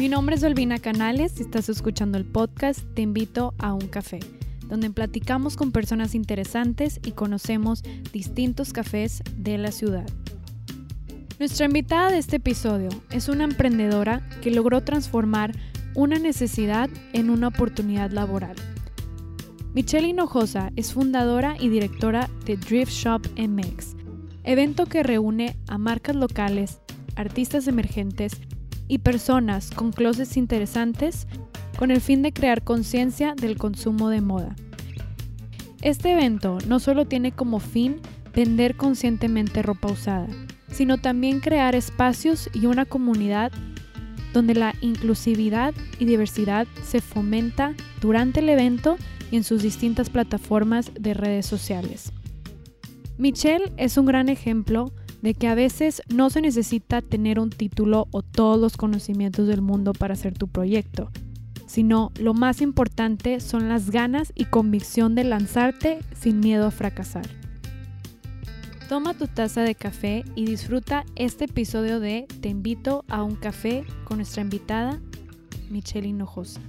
Mi nombre es Olvina Canales y estás escuchando el podcast Te invito a un café, donde platicamos con personas interesantes y conocemos distintos cafés de la ciudad. Nuestra invitada de este episodio es una emprendedora que logró transformar una necesidad en una oportunidad laboral. Michelle Hinojosa es fundadora y directora de Drift Shop MX, evento que reúne a marcas locales, artistas emergentes y personas con closets interesantes con el fin de crear conciencia del consumo de moda. Este evento no solo tiene como fin vender conscientemente ropa usada, sino también crear espacios y una comunidad donde la inclusividad y diversidad se fomenta durante el evento y en sus distintas plataformas de redes sociales. Michelle es un gran ejemplo de que a veces no se necesita tener un título o todos los conocimientos del mundo para hacer tu proyecto, sino lo más importante son las ganas y convicción de lanzarte sin miedo a fracasar. Toma tu taza de café y disfruta este episodio de Te invito a un café con nuestra invitada, Michelle Hinojosa.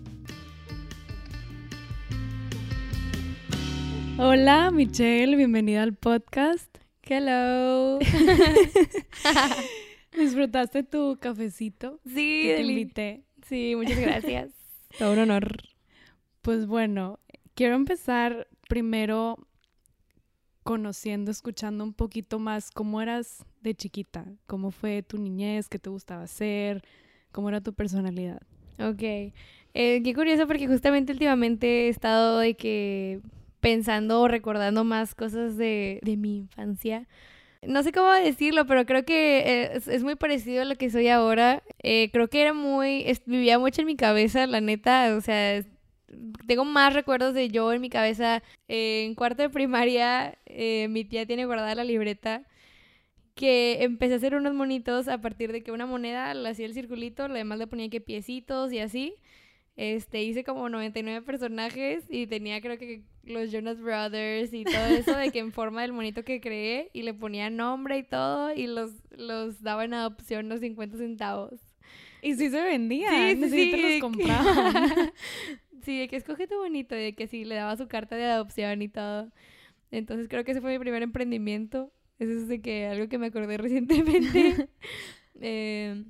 Hola Michelle, bienvenida al podcast. Hello. ¿Disfrutaste tu cafecito? Sí, te invité. Sí, muchas gracias. Todo un honor. Pues bueno, quiero empezar primero conociendo, escuchando un poquito más cómo eras de chiquita, cómo fue tu niñez, qué te gustaba hacer, cómo era tu personalidad. Ok. Eh, qué curioso porque justamente últimamente he estado de que pensando o recordando más cosas de, de mi infancia. No sé cómo decirlo, pero creo que eh, es, muy parecido a lo que soy ahora. Eh, creo que era muy, vivía mucho en mi cabeza, la neta, o sea, tengo más recuerdos de yo en mi cabeza. Eh, en cuarto de primaria, mi tía tiene guardada la libreta que empecé a hacer unos monitos a partir de que una moneda le hacía el circulito, lo demás le ponía que piecitos y así. Este, hice como 99 personajes y tenía creo que los Jonas Brothers y todo eso de que en forma del monito que creé y le ponía nombre y todo y los, los daba en adopción los 50 centavos. Y sí se vendían, sí, sí, sí, los compraban. sí, de que escoge tu bonito y de que sí, le daba su carta de adopción y todo. Entonces creo que ese fue mi primer emprendimiento. Eso es de que algo que me acordé recientemente. eh,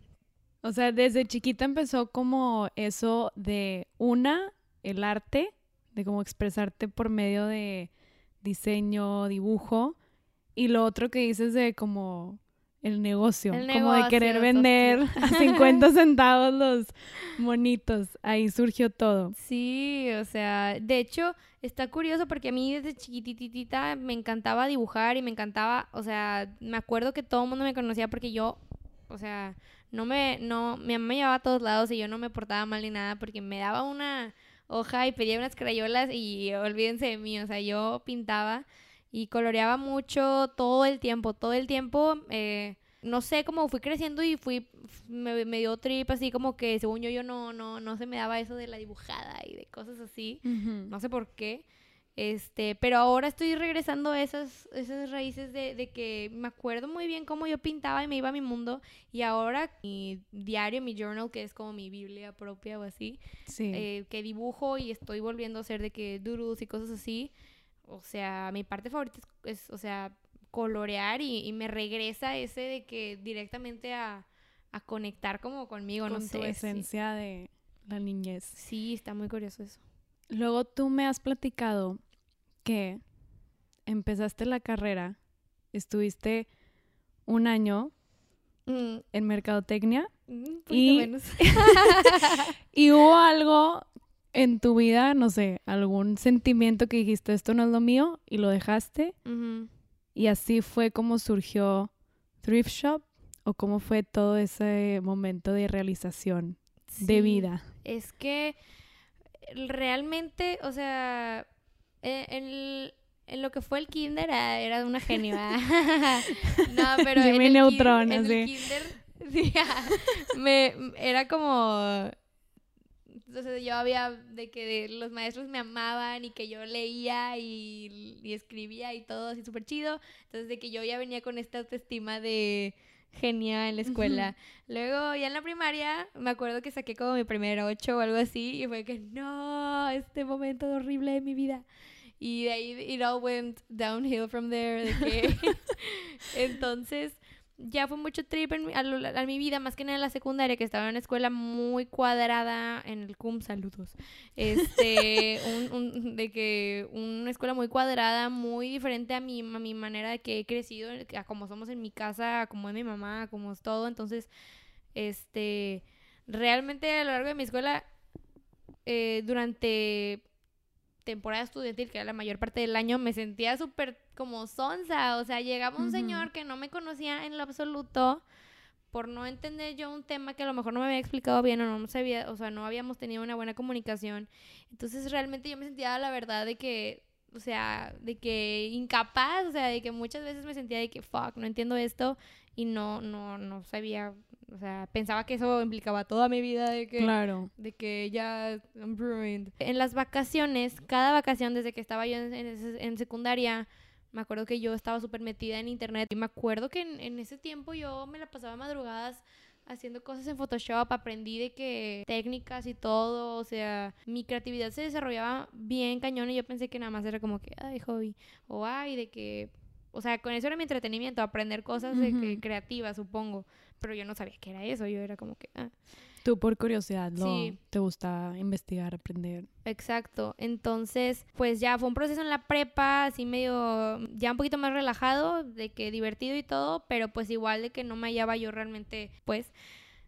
o sea, desde chiquita empezó como eso de una, el arte, de cómo expresarte por medio de diseño, dibujo, y lo otro que dices de como el negocio, como de querer vender a 50 centavos los monitos. Ahí surgió todo. Sí, o sea, de hecho, está curioso porque a mí desde chiquititita me encantaba dibujar y me encantaba, o sea, me acuerdo que todo el mundo me conocía porque yo, o sea, no me, no, mi mamá me llevaba a todos lados y yo no me portaba mal ni nada porque me daba una hoja y pedía unas crayolas y olvídense de mí, o sea, yo pintaba y coloreaba mucho todo el tiempo, todo el tiempo, eh, no sé cómo fui creciendo y fui, me, dio trip así como que según yo yo no, no, no se me daba eso de la dibujada y de cosas así, no sé por qué. Este, pero ahora estoy regresando a esas, esas raíces de, de, que me acuerdo muy bien cómo yo pintaba y me iba a mi mundo. Y ahora mi diario, mi journal, que es como mi Biblia propia o así, eh, que dibujo y estoy volviendo a hacer de que doodles y cosas así. O sea, mi parte favorita es, o sea, colorear y, y, me regresa ese de que directamente a, a conectar como conmigo, Con no sé. tu esencia de la niñez. Sí, está muy curioso eso. Luego tú me has platicado que empezaste la carrera, estuviste un año mm. en mercadotecnia mm, y, y hubo algo en tu vida, no sé, algún sentimiento que dijiste esto no es lo mío y lo dejaste y así fue como surgió Thrift Shop o cómo fue todo ese momento de realización de vida. Es que realmente, o sea, eh, en, lo que fue el kinder ah, era una genio. no, pero en el, Neutron, en el kinder sí, me, era como... Entonces yo había de que los maestros me amaban y que yo leía y, y escribía y todo así súper chido. Entonces de que yo ya venía con esta autoestima de genial en la escuela. Luego, ya en la primaria, me acuerdo que saqué como mi primera ocho o algo así, y fue que, no, este momento horrible de mi vida. Y de ahí, it all went downhill from there. De que... Entonces, ya fue mucho trip en, a, mi vida, más que nada en la secundaria, que estaba en una escuela muy cuadrada, en el CUM, saludos. Este, un, de que una escuela muy cuadrada, muy diferente a mi, a mi manera de que he crecido, a como somos en mi casa, a como es mi mamá, a como es todo. Entonces, este, realmente a lo largo de mi escuela, eh, durante temporada estudiantil, que era la mayor parte del año, me sentía súper como sonza. O sea, llegaba un señor que no me conocía en lo absoluto por no entender yo un tema que a lo mejor no me había explicado bien o no sabía, o sea, no habíamos tenido una buena comunicación. Entonces realmente yo me sentía la verdad de que, o sea, de que incapaz, o sea, de que muchas veces me sentía de que, fuck, no entiendo esto y no, no, no sabía o sea, pensaba que eso implicaba toda mi vida de que, claro. de que ya I'm ruined. En las vacaciones, cada vacación desde que estaba yo en, secundaria, me acuerdo que yo estaba súper metida en internet y me acuerdo que en, ese tiempo yo me la pasaba madrugadas haciendo cosas en Photoshop, aprendí de que técnicas y todo, o sea, mi creatividad se desarrollaba bien cañón y yo pensé que nada más era como que, ay, hobby, o ay, de que, o sea, con eso era mi entretenimiento, aprender cosas de que creativas, supongo pero yo no sabía qué era eso, yo era como que... Ah. Tú por curiosidad, ¿no? Te gusta investigar, aprender. Exacto. Entonces, pues ya fue un proceso en la prepa, así medio, ya un poquito más relajado, de que divertido y todo, pero pues igual de que no me hallaba yo realmente, pues,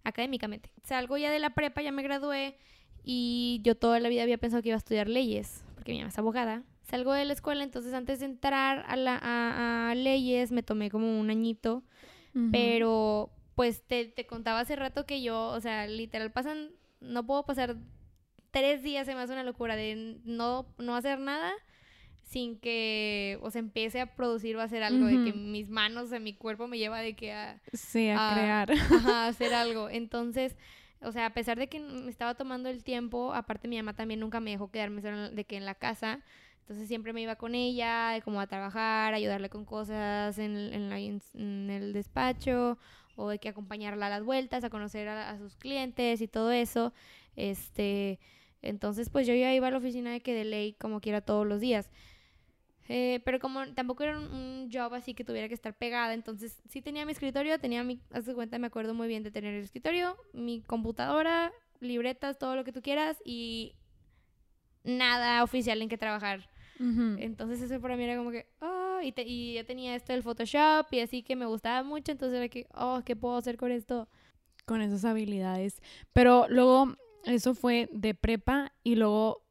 académicamente. Salgo ya de la prepa, ya me gradué y yo toda la vida había pensado que iba a estudiar leyes, porque mi mamá es abogada. Salgo de la escuela, entonces antes de entrar a, la, a, leyes me tomé como un añito, pero pues te, te, contaba hace rato que yo, o sea, literal pasan, no puedo pasar tres días, se me hace una locura de no, no hacer nada sin que, o sea, empiece a producir o a hacer algo, de que mis manos, o mi cuerpo me lleva de que a... Sí, a, crear. a hacer algo. Entonces, o sea, a pesar de que me estaba tomando el tiempo, aparte mi mamá también nunca me dejó quedarme de que en la casa, entonces siempre me iba con ella, como a trabajar, ayudarle con cosas en, en el despacho o hay que acompañarla a las vueltas, a conocer a, sus clientes y todo eso. Este, entonces, pues yo ya iba a la oficina de que de ley como quiera todos los días. Eh, pero como tampoco era un, job así que tuviera que estar pegada, entonces sí tenía mi escritorio, tenía mi, haz de cuenta, me acuerdo muy bien de tener el escritorio, mi computadora, libretas, todo lo que tú quieras y nada oficial en que trabajar. Entonces eso para mí era como que, oh, y, y ya tenía esto del Photoshop y así que me gustaba mucho, entonces era que, oh, ¿qué puedo hacer con esto? Con esas habilidades. Pero luego eso fue de prepa y luego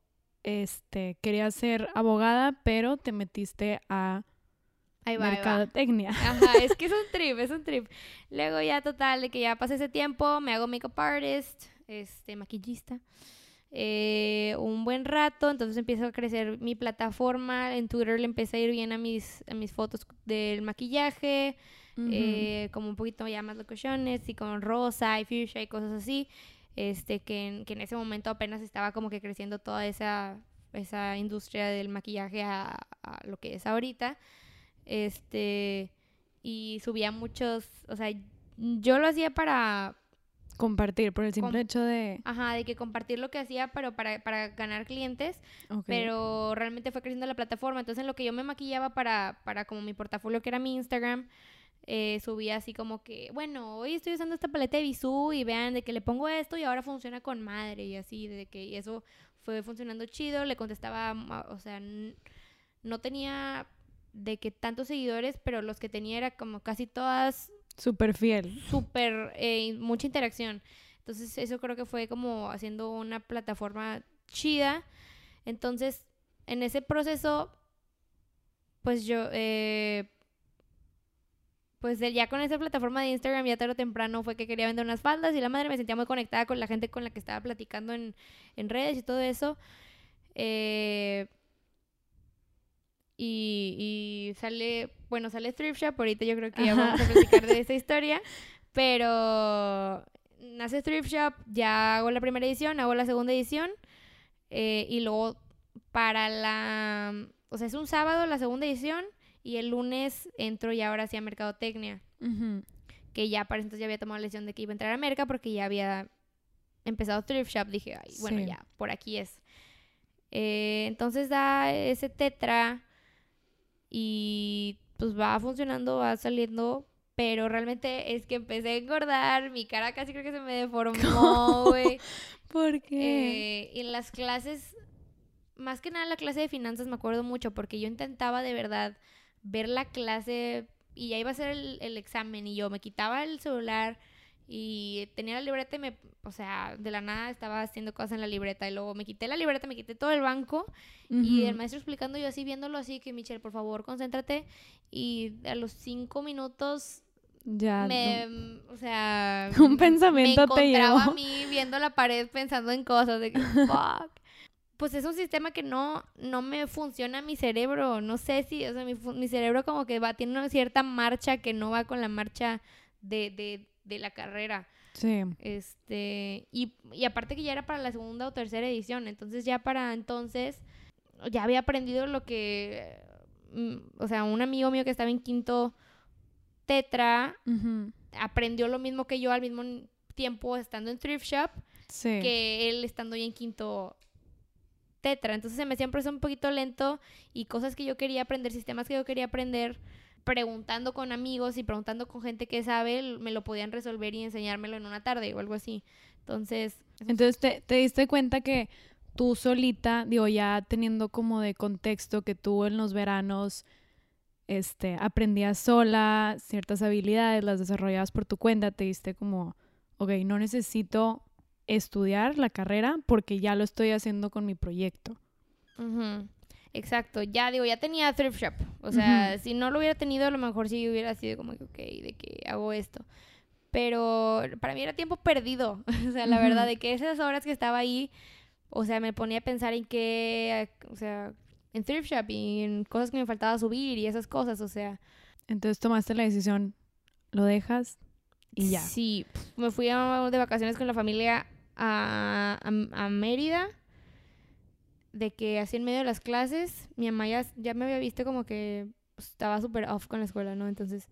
este querías ser abogada, pero te metiste a Ahí va, mercadotecnia. Ajá, es que es un trip, es un trip. Luego ya total, de que ya pasé ese tiempo, me hago makeup artist, este, maquillista. Eh, un buen rato, entonces empiezo a crecer mi plataforma, en Twitter le empecé a ir bien a mis, a mis fotos del maquillaje, eh, como un poquito ya más locuciones y con rosa y fuchsia y cosas así, este, que en, que en ese momento apenas estaba como que creciendo toda esa, esa industria del maquillaje a, a lo que es ahorita, este, y subía muchos, o sea, yo lo hacía para Compartir, por el simple hecho de... Ajá, de que compartir lo que hacía, pero para, para ganar clientes. Pero realmente fue creciendo la plataforma. Entonces, en lo que yo me maquillaba para, para como mi portafolio, que era mi Instagram, eh, subía así como que, bueno, hoy estoy usando esta paleta de Bisú y vean de que le pongo esto y ahora funciona con madre y así, de que y eso fue funcionando chido. Le contestaba, o sea, no tenía de que tantos seguidores, pero los que tenía era como casi todas Súper fiel. Súper, eh, mucha interacción. Entonces eso creo que fue como haciendo una plataforma chida. Entonces, en ese proceso, pues yo, eh, pues ya con esa plataforma de Instagram ya tarde o temprano fue que quería vender unas faldas y la madre me sentía muy conectada con la gente con la que estaba platicando en, en redes y todo eso. Eh, y, sale, bueno, sale Thrift Shop, ahorita yo creo que ya vamos a platicar de esa historia, pero nace Thrift Shop, ya hago la primera edición, hago la segunda edición, eh, y luego para la, o sea, es un sábado la segunda edición, y el lunes entro ya ahora sí a Mercadotecnia. que ya para entonces ya había tomado la decisión de que iba a entrar a América porque ya había empezado Thrift Shop. Dije, ay, bueno, Sí. ya, por aquí es. Eh, entonces da ese tetra y pues va funcionando, va saliendo, pero realmente es que empecé a engordar, mi cara casi creo que se me deformó, güey. ¿Por qué? Eh, y en las clases, más que nada la clase de finanzas me acuerdo mucho porque yo intentaba de verdad ver la clase y ya iba a ser el, el examen y yo me quitaba el celular y tenía la libreta y me, o sea, de la nada estaba haciendo cosas en la libreta y luego me quité la libreta, me quité todo el banco y el maestro explicando yo así, viéndolo así, que Michelle, por favor, concéntrate y a los cinco minutos ya me, no. o sea, Un pensamiento me te llevó. a mí viendo la pared pensando en cosas de que, fuck. Pues es un sistema que no, no me funciona mi cerebro. No sé si, o sea, mi, mi cerebro como que va, tiene una cierta marcha que no va con la marcha de, de, de la carrera. Sí. Este, y, y aparte que ya era para la segunda o tercera edición, entonces ya para entonces ya había aprendido lo que, mm, o sea, un amigo mío que estaba en quinto tetra aprendió lo mismo que yo al mismo tiempo estando en thrift shop Sí. que él estando ya en quinto tetra. Entonces se me siempre es un poquito lento y cosas que yo quería aprender, sistemas que yo quería aprender, preguntando con amigos y preguntando con gente que sabe, me lo podían resolver y enseñármelo en una tarde o algo así. Entonces, Entonces te, te diste cuenta que tú solita, digo, ya teniendo como de contexto que tú en los veranos este, aprendías sola ciertas habilidades, las desarrollabas por tu cuenta, te diste como, ok, no necesito estudiar la carrera porque ya lo estoy haciendo con mi proyecto. ujú, exacto, ya digo, ya tenía thrift shop. O sea, si no lo hubiera tenido, a lo mejor sí hubiera sido como que, ok, de que hago esto. Pero para mí era tiempo perdido. o sea, la verdad, de que esas horas que estaba ahí, o sea, me ponía a pensar en qué, o sea, en thrift shop y en cosas que me faltaba subir y esas cosas, o sea. Entonces tomaste la decisión, lo dejas y ya. Sí, me fui a- de vacaciones con la familia a, a- a Mérida, de que así en medio de las clases, mi mamá ya, ya me había visto como que pues, estaba súper off con la escuela, ¿no? Entonces,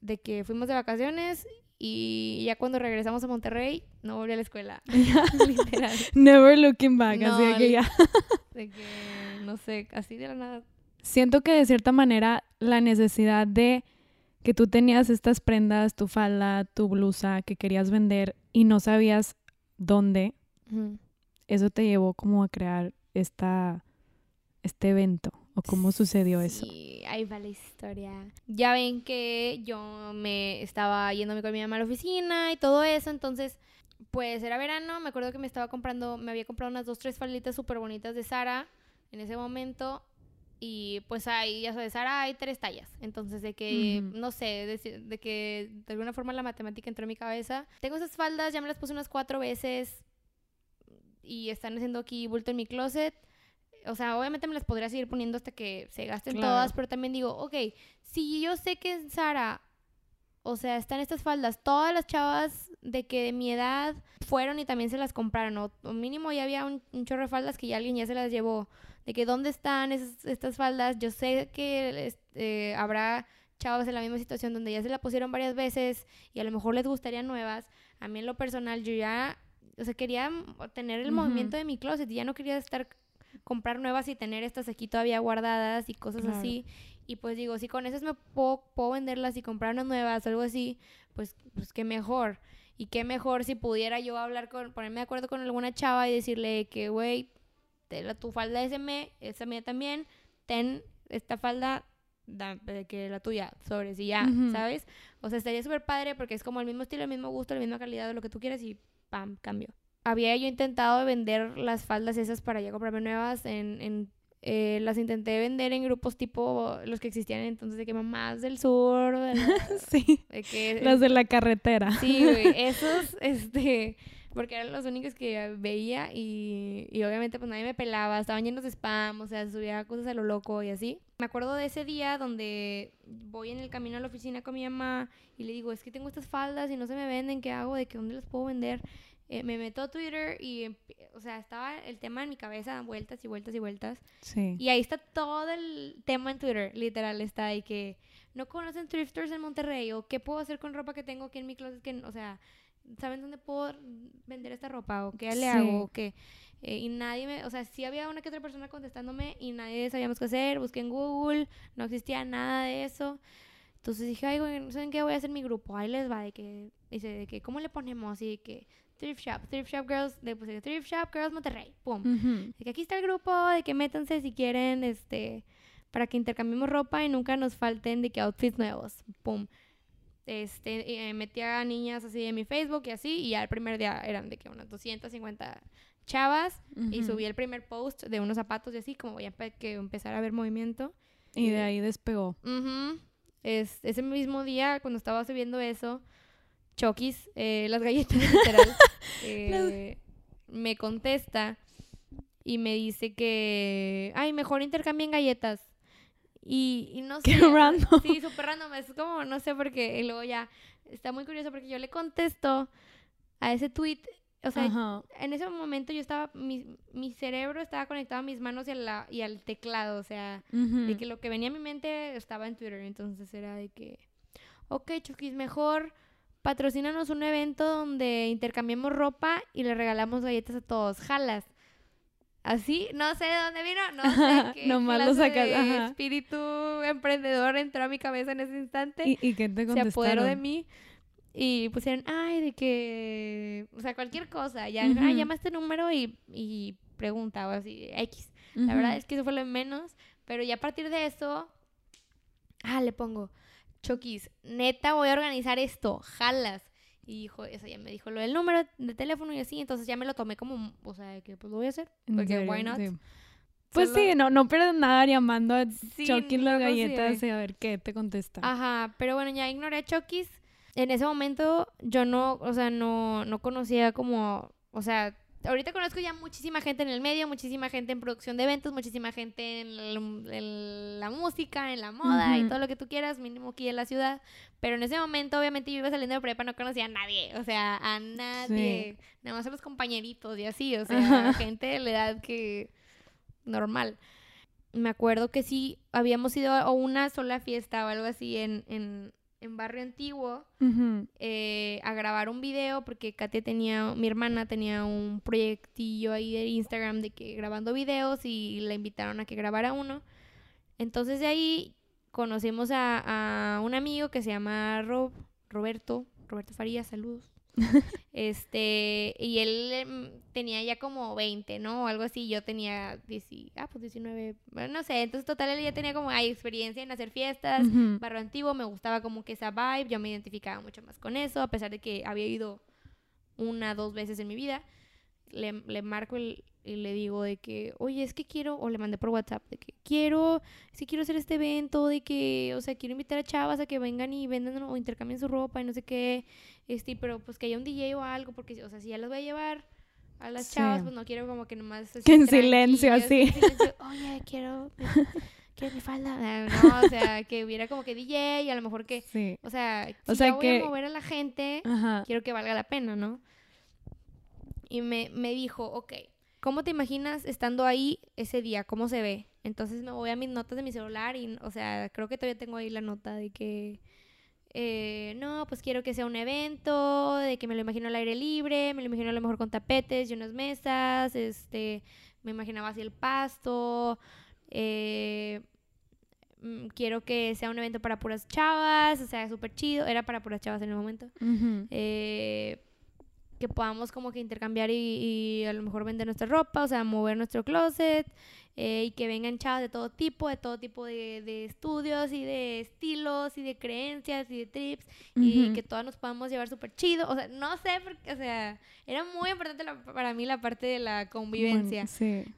de que fuimos de vacaciones y ya cuando regresamos a Monterrey, no volví a la escuela. Literal. Never looking back, así de No, que ya. De que, no sé, así de la nada. siento que de cierta manera la necesidad de que tú tenías estas prendas, tu falda, tu blusa que querías vender y no sabías dónde. Eso te llevó como a crear esta este evento o cómo sucedió eso. Sí, ahí va la historia. Ya ven que yo me estaba yéndome con mi mamá a la oficina y todo eso, entonces, pues era verano, me acuerdo que me estaba comprando, me había comprado unas dos, tres falditas súper bonitas de Sara en ese momento. Y pues ahí, ya sabes, Sara hay tres tallas. Entonces, de que, no sé, de, de que de alguna forma la matemática entró en mi cabeza. Tengo esas faldas, ya me las puse unas cuatro veces y están haciendo aquí bulto en mi closet. O sea, obviamente me las podría seguir poniendo hasta que se gasten Claro. todas, pero también digo, ok, si yo sé que en Sara, o sea, están estas faldas, todas las chavas de que de mi edad fueron y también se las compraron, o, o mínimo ya había un, un chorro de faldas que ya alguien ya se las llevó, de que dónde están esas, estas faldas, yo sé que este, habrá chavas en la misma situación donde ya se la pusieron varias veces y a lo mejor les gustarían nuevas. A mí en lo personal yo ya, o sea, quería tener el Ujú. movimiento de mi closet y ya no quería estar comprar nuevas y tener estas aquí todavía guardadas y cosas Claro. así. Y pues digo, si con esas me puedo, puedo venderlas y comprar unas nuevas o algo así, pues, pues qué mejor. Y qué mejor si pudiera yo hablar con, ponerme de acuerdo con alguna chava y decirle que, güey, tu falda es me, esa mía también, ten esta falda, da- de que la tuya, sobre si ya, Ujú. ¿sabes? O sea, estaría súper padre porque es como el mismo estilo, el mismo gusto, la misma calidad de lo que tú quieras y pam, cambio. Había yo intentado vender las faldas esas para ya comprarme nuevas en, en eh, las intenté vender en grupos tipo los que existían entonces de que mamás del sur, de, la- Sí, de que las de la carretera. Sí, güey, esos, este, porque eran los únicos que veía y, y obviamente pues nadie me pelaba, estaban llenos de spam, o sea, subía cosas a lo loco y así. Me acuerdo de ese día donde voy en el camino a la oficina con mi mamá y le digo, es que tengo estas faldas y no se me venden, ¿qué hago? ¿De que dónde las puedo vender? Eh, me meto a Twitter y, o sea, estaba el tema en mi cabeza, vueltas y vueltas y vueltas. Sí. Y ahí está todo el tema en Twitter, literal, está ahí que no conocen thrift stores en Monterrey o qué puedo hacer con ropa que tengo aquí en mi closet que, o sea, ¿saben dónde puedo vender esta ropa o qué le hago o qué? Eh, y nadie me, o sea, sí había una que otra persona contestándome y nadie sabíamos qué hacer, busqué en Google, no existía nada de eso. Entonces dije, ay, güey, ¿saben qué? Voy a hacer mi grupo. Ahí les va, de que, dice, de que, ¿cómo le ponemos? Y de que, Thrift Shop, Thrift Shop Girls, de, pues, Thrift Shop Girls Monterrey, pum. De que aquí está el grupo, de que métanse si quieren, este, para que intercambiemos ropa y nunca nos falten de que outfits nuevos, pum. Este, eh, metí a niñas así en mi Facebook y así, y ya el primer día eran de que unas 250 chavas, y subí el primer post de unos zapatos y así, como voy a que empezar a ver movimiento. Y de ahí despegó. Es, ese mismo día, cuando estaba subiendo eso, Chokis, eh, las galletas, literal, eh, me contesta y me dice que, ay, mejor intercambien galletas. Y, y no sé. Qué random. Sí, súper random. Es como, no sé por qué. Y luego ya, está muy curioso porque yo le contesto a ese tweet o sea, en ese momento yo estaba, mi, mi, cerebro estaba conectado a mis manos y, a la, y al teclado, o sea, de que lo que venía a mi mente estaba en Twitter, entonces era de que, ok, Chukis, mejor patrocínanos un evento donde intercambiemos ropa y le regalamos galletas a todos, jalas. Así, no sé de dónde vino, no sé qué Nomás lo sacas, espíritu emprendedor entró a mi cabeza en ese instante. ¿Y, y qué te contestaron? Se apoderó de mí. Y pusieron, ay, de que, o sea, cualquier cosa, ya, llama este número y, y pregunta o así, X. La verdad es que eso fue lo menos, pero ya a partir de eso, ah, le pongo, Chokis, neta voy a organizar esto, jalas. Y dijo, eso ya me dijo lo del número de teléfono y así, entonces ya me lo tomé como, o sea, que pues lo voy a hacer, porque why not. Pues sí, no, no pierdes nada llamando a sí, las galletas y a ver qué te contesta. Ajá, pero bueno, ya ignoré a Chokis en ese momento yo no, o sea, no, no conocía como, o sea, ahorita conozco ya muchísima gente en el medio, muchísima gente en producción de eventos, muchísima gente en, la música, en la moda y todo lo que tú quieras, mínimo aquí en la ciudad. Pero en ese momento, obviamente, yo iba saliendo de prepa, no conocía a nadie, o sea, a nadie, nada más a los compañeritos y así, o sea, gente de la edad que normal. Me acuerdo que sí, habíamos ido a una sola fiesta o algo así en, en en Barrio Antiguo eh, a grabar un video porque Katia tenía, mi hermana tenía un proyectillo ahí de Instagram de que grabando videos y la invitaron a que grabara uno. Entonces de ahí conocimos a, a un amigo que se llama Rob, Roberto, Roberto Farías, saludos. este, y él em, tenía ya como 20, ¿no? O algo así, yo tenía 10, ah, pues 19, bueno, no sé, entonces total él ya tenía como, hay experiencia en hacer fiestas, barro antiguo, me gustaba como que esa vibe, yo me identificaba mucho más con eso, a pesar de que había ido una, dos veces en mi vida, le, le marco el, y le digo de que, oye, es que quiero, o le mandé por WhatsApp, de que quiero, si quiero hacer este evento, de que, o sea, quiero invitar a chavas a que vengan y vendan o intercambien su ropa y no sé qué, este, pero pues que haya un DJ o algo, porque, o sea, si ya los voy a llevar a las chavas, pues no quiero como que nomás... que en silencio, así. oye, quiero... quiero mi falda. No, o sea, que hubiera como que DJ y a lo mejor que, sí. o sea, si o sea, voy a mover a la gente, quiero que valga la pena, ¿no? Y me, me dijo, ok, ¿Cómo te imaginas estando ahí ese día? ¿Cómo se ve? Entonces me voy a mis notas de mi celular y, o sea, creo que todavía tengo ahí la nota de que, eh, no, pues quiero que sea un evento, de que me lo imagino al aire libre, me lo imagino a lo mejor con tapetes y unas mesas, este, me imaginaba así el pasto, eh, mm, quiero que sea un evento para puras chavas, o sea, súper chido, era para puras chavas en el momento que podamos como que intercambiar y, a lo mejor vender nuestra ropa, o sea, mover nuestro closet eh, y que vengan chavas de todo tipo, de todo tipo de, estudios y de estilos y de creencias y de trips y que todas nos podamos llevar súper chido, o sea, no sé, porque, o sea, era muy importante para mí la parte de la convivencia,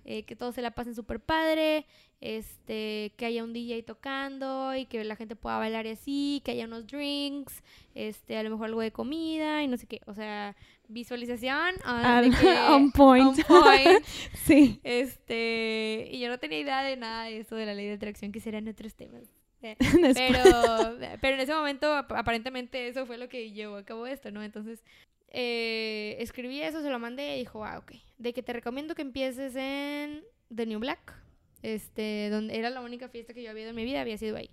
eh, que todos se la pasen súper padre, este, que haya un DJ tocando y que la gente pueda bailar y así, que haya unos drinks, este, a lo mejor algo de comida y no sé qué, o sea, visualización on, point. sí. Este, y yo no tenía idea de nada de eso de la ley de atracción, que serán otros temas. Eh, pero, pero en ese momento aparentemente eso fue lo que llevó a cabo esto, ¿no? Entonces eh, escribí eso, se lo mandé y dijo, ah, ok, de que te recomiendo que empieces en The New Black, este, donde era la única fiesta que yo había ido en mi vida, había sido ahí.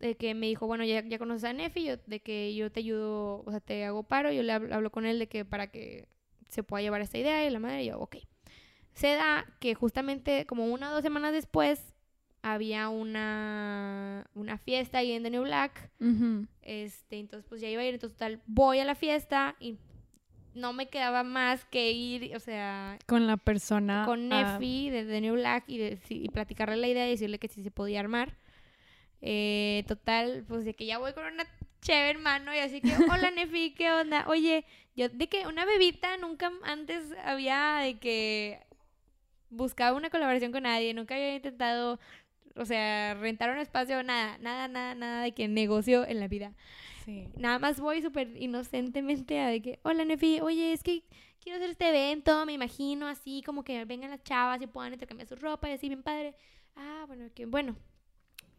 De que me dijo, bueno, ya, ya conoces a Nefi, yo, de que yo te ayudo, o sea, te hago paro, yo le hablo, hablo con él de que para que se pueda llevar esta idea y la madre, y yo, ok. Se da que justamente como una o dos semanas después había una, una fiesta ahí en The New Black. Ujú. Este, entonces pues ya iba a ir, entonces total, voy a la fiesta y no me quedaba más que ir, o sea, Con la persona. con Nefi de The New Black y, de- y platicarle la idea y decirle que sí se podía armar. Eh, total, pues de que ya voy con una chévere en mano y así que, hola Nefi, ¿qué onda? Oye, yo de que una bebita nunca antes había de que buscaba una colaboración con nadie, nunca había intentado, o sea, rentar un espacio, nada, nada, nada, nada de que negocio en la vida. sí. Nada más voy súper inocentemente a de que, hola Nefi, oye, es que quiero hacer este evento, me imagino así como que vengan las chavas y puedan intercambiar su ropa y así bien padre. Ah, bueno, que bueno.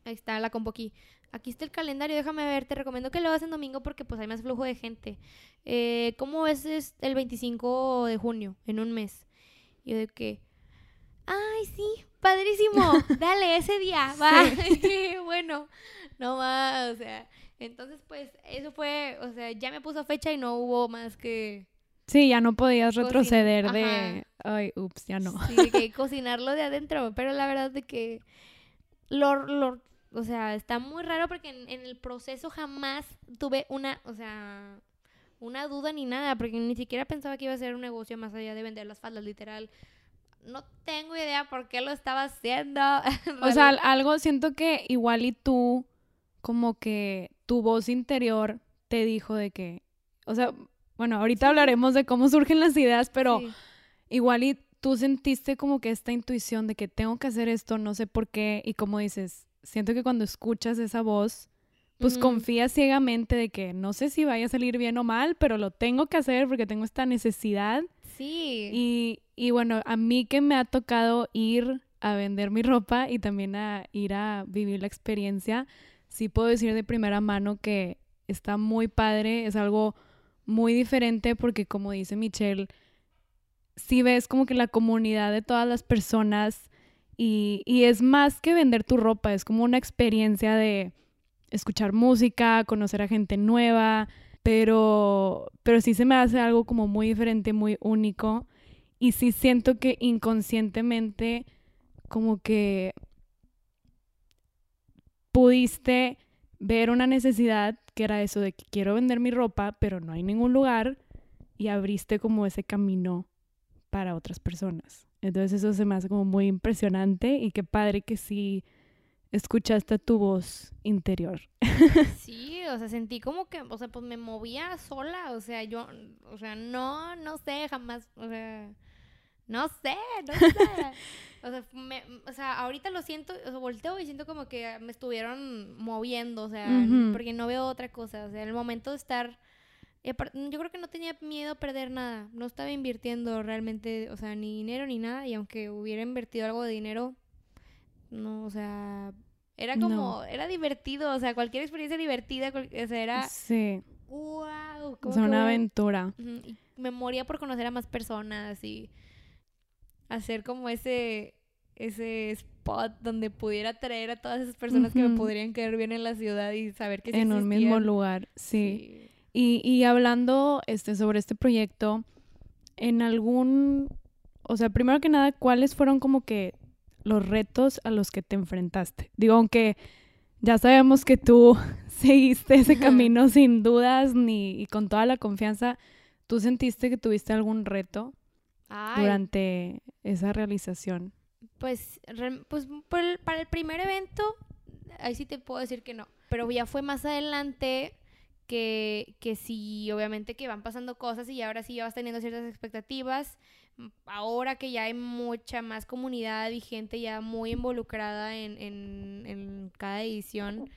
Ahí está la compo aquí. Aquí está el calendario, déjame ver, te recomiendo que lo hagas en domingo porque pues hay más flujo de gente. Eh, ¿Cómo es, es el 25 de junio, en un mes? Y yo de que, ay, sí, padrísimo, dale, ese día, va. bueno, no más, o sea, entonces pues eso fue, o sea, ya me puso fecha y no hubo más que, Sí, ya no podías Cocina, retroceder de. ajá. Ay, ups, ya no. sí, de que cocinarlo de adentro, pero la verdad de que lo, lo- o sea, está muy raro porque en, en el proceso jamás tuve una, o sea, una duda ni nada, porque ni siquiera pensaba que iba a ser un negocio más allá de vender las faldas, literal. No tengo idea por qué lo estaba haciendo. O sea, al- algo siento que igual y tú, como que tu voz interior te dijo de que. O sea, bueno, ahorita hablaremos de cómo surgen las ideas, pero Sí. igual y tú sentiste como que esta intuición de que tengo que hacer esto, no sé por qué, y como dices, siento que cuando escuchas esa voz, pues confías ciegamente de que no sé si vaya a salir bien o mal, pero lo tengo que hacer porque tengo esta necesidad. Sí. Y, y bueno, a mí que me ha tocado ir a vender mi ropa y también a ir a vivir la experiencia, sí puedo decir de primera mano que está muy padre, es algo muy diferente porque como dice Michelle, sí ves como que la comunidad de todas las personas y, y es más que vender tu ropa, es como una experiencia de escuchar música, conocer a gente nueva, pero, pero sí se me hace algo como muy diferente, muy único. Y sí siento que inconscientemente como que pudiste ver una necesidad que era eso de que quiero vender mi ropa, pero no hay ningún lugar y abriste como ese camino para otras personas. Entonces eso se me hace como muy impresionante y qué padre que sí escuchaste tu voz interior. Sí, o sea, sentí como que, o sea, pues me movía sola, o sea, yo, o sea, no, no sé, jamás, o sea, no sé, no sé. o, sea, me- o sea, ahorita lo siento, o sea, volteo y siento como que me estuvieron moviendo, o sea, porque no veo otra cosa, o sea, el momento de estar, y yo creo que no tenía miedo a perder nada, no estaba invirtiendo realmente, o sea, ni dinero ni nada, y aunque hubiera invertido algo de dinero, no, o sea, era como, No. era divertido, o sea, cualquier experiencia divertida, cual- o sea, era, Sí, wow, es una aventura. y me moría por conocer a más personas y hacer como ese, ese spot donde pudiera traer a todas esas personas que me podrían caer bien en la ciudad y saber que sí En un mismo existían. lugar, sí. Sí. Y, y hablando este, sobre este proyecto, en algún, o sea, primero que nada, ¿cuáles fueron como que los retos a los que te enfrentaste? Digo, aunque ya sabemos que tú seguiste ese camino sin dudas ni y con toda la confianza, ¿tú sentiste que tuviste algún reto Ay, durante esa realización? Pues, re- pues por el- para el primer evento, ahí sí te puedo decir que no. Pero ya fue más adelante que, que sí, obviamente que van pasando cosas y ahora sí ya vas teniendo ciertas expectativas. M- Ahora que ya hay mucha más comunidad y gente ya muy involucrada en, en, en cada edición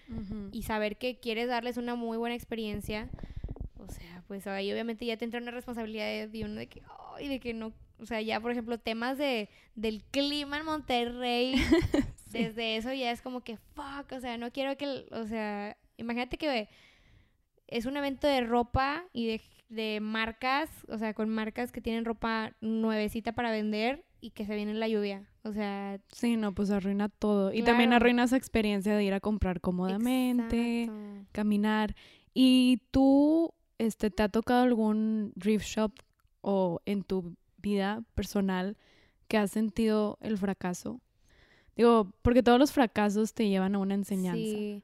y saber que quieres darles una muy buena experiencia, o sea, pues ahí obviamente ya te entra una responsabilidad de uno de que, ay, de que no, o sea, ya por ejemplo temas de, del clima en Monterrey, desde eso ya es como que, fuck, o sea, no quiero que, o sea, imagínate que es un evento de ropa y de, de marcas, o sea, con marcas que tienen ropa nuevecita para vender y que se viene la lluvia. O sea... Sí, no, pues arruina todo. Y también arruina esa experiencia de ir a comprar cómodamente, caminar. ¿Y tú, este, te ha tocado algún thrift shop o en tu vida personal que has sentido el fracaso? Digo, porque todos los fracasos te llevan a una enseñanza. Sí.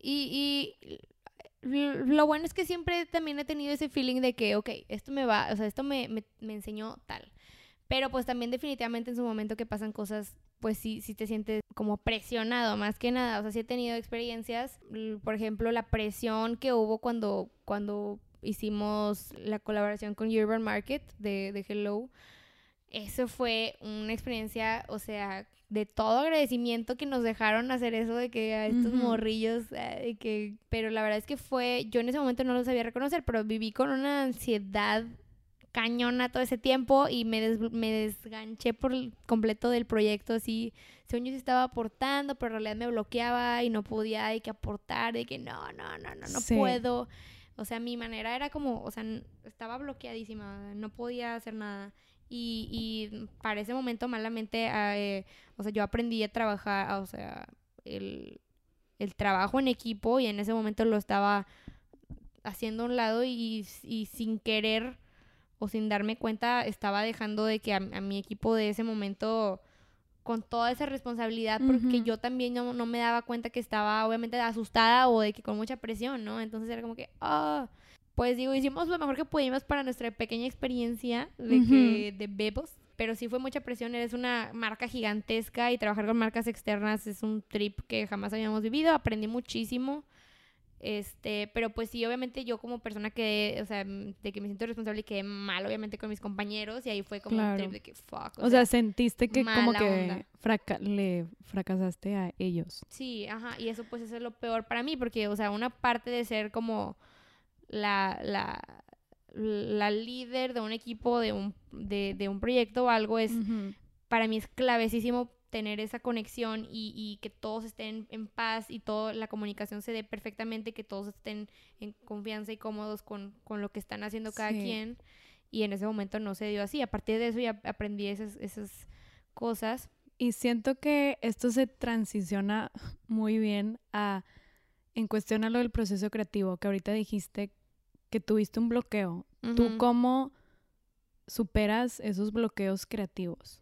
Y, y lo bueno es que siempre también he tenido ese feeling de que, ok, esto me va, o sea, esto me, me, me enseñó tal. Pero pues también definitivamente en su momento que pasan cosas, pues sí, sí te sientes como presionado más que nada. O sea, sí he tenido experiencias, por ejemplo, la presión que hubo cuando, cuando hicimos la colaboración con Urban Market de, de Hello. Eso fue una experiencia, o sea, de todo agradecimiento que nos dejaron hacer eso de que a estos morrillos, eh, de que, pero la verdad es que fue, yo en ese momento no lo sabía reconocer, pero viví con una ansiedad cañona todo ese tiempo y me, me desganché por completo del proyecto, así, según yo sí estaba aportando, pero en realidad me bloqueaba y no podía, hay que aportar, de que no, no, no, no, no puedo. O sea, mi manera era como, o sea, estaba bloqueadísima, no podía hacer nada. Y, y para ese momento, malamente, eh, o sea, yo aprendí a trabajar, o sea, el, el, trabajo en equipo y en ese momento lo estaba haciendo a un lado y, y sin querer o sin darme cuenta estaba dejando de que a, mi equipo de ese momento con toda esa responsabilidad porque yo también no, no, me daba cuenta que estaba obviamente asustada o de que con mucha presión, ¿no? Entonces era como que, ah, pues digo, hicimos lo mejor que pudimos para nuestra pequeña experiencia de, que, de Bebos, pero sí fue mucha presión, eres una marca gigantesca y trabajar con marcas externas es un trip que jamás habíamos vivido, aprendí muchísimo. Este, pero pues sí, obviamente yo como persona que, o sea, de que me siento responsable y quedé mal, obviamente, con mis compañeros, y ahí fue como un trip de que fuck. O, sea, sentiste que como que le fracasaste a ellos. Sí, ajá, y eso pues es lo peor para mí, porque, o sea, una parte de ser como la, la, la líder de un equipo, de un, de, de un proyecto o algo, es para mí es clavesísimo tener esa conexión y, y, que todos estén en paz y toda la comunicación se dé perfectamente, que todos estén en confianza y cómodos con, con lo que están haciendo cada quien. Y en ese momento no se dio así. A partir de eso ya aprendí esas, esas cosas. Y siento que esto se transiciona muy bien a en cuestión a lo del proceso creativo, que ahorita dijiste que tuviste un bloqueo. ¿Tú cómo superas esos bloqueos creativos?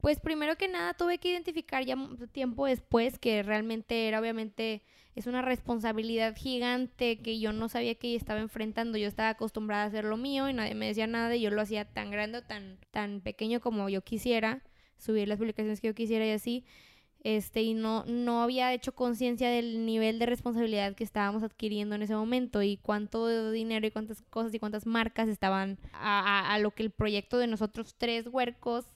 Pues primero que nada tuve que identificar ya tiempo después que realmente era obviamente es una responsabilidad gigante que yo no sabía que estaba enfrentando. Yo estaba acostumbrada a hacer lo mío y nadie me decía nada y yo lo hacía tan grande o tan, tan pequeño como yo quisiera, subir las publicaciones que yo quisiera y así este, y no, no había hecho conciencia del nivel de responsabilidad que estábamos adquiriendo en ese momento y cuánto dinero y cuántas cosas y cuántas marcas estaban a, a, lo que el proyecto de nosotros tres huercos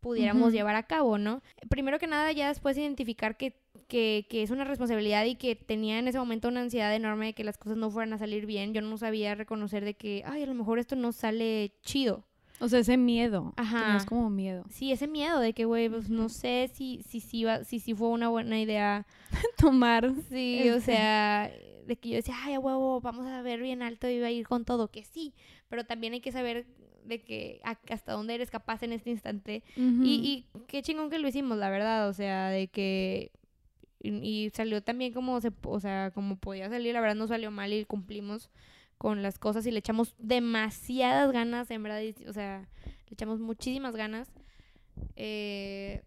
pudiéramos llevar a cabo, ¿no? Primero que nada, ya después identificar que, que, que, es una responsabilidad y que tenía en ese momento una ansiedad enorme de que las cosas no fueran a salir bien. Yo no sabía reconocer de que, ay, a lo mejor esto no sale chido. O sea, ese miedo. Ajá. Es como miedo. Sí, ese miedo de que, güey, pues no sé si si, si, si, si fue una buena idea tomar. Sí, o este sea, de que yo decía, ay, a huevo, vamos a ver bien alto y iba a ir con todo, que sí, pero también hay que saber de que hasta dónde eres capaz en este instante. y, y qué chingón que lo hicimos, la verdad, o sea, de que y, salió también como se, o sea, como podía salir, la verdad no salió mal y cumplimos con las cosas y le echamos demasiadas ganas, en verdad, o sea, le echamos muchísimas ganas. Eh,